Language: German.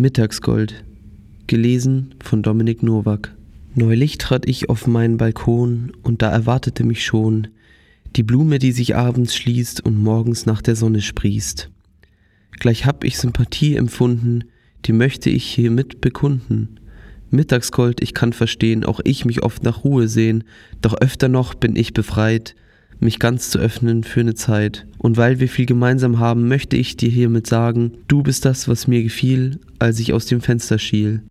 Mittagsgold. Gelesen von Dominik Nowak. Neulich trat ich auf meinen Balkon und da erwartete mich schon die Blume, die sich abends schließt und morgens nach der Sonne sprießt. Gleich hab ich Sympathie empfunden, die möchte ich hiermit bekunden. Mittagsgold, ich kann verstehen, auch ich mich oft nach Ruhe sehen, doch öfter noch bin ich befreit, mich ganz zu öffnen für eine Zeit. Und weil wir viel gemeinsam haben, möchte ich dir hiermit sagen, du bist das, was mir gefiel, als ich aus dem Fenster schiel.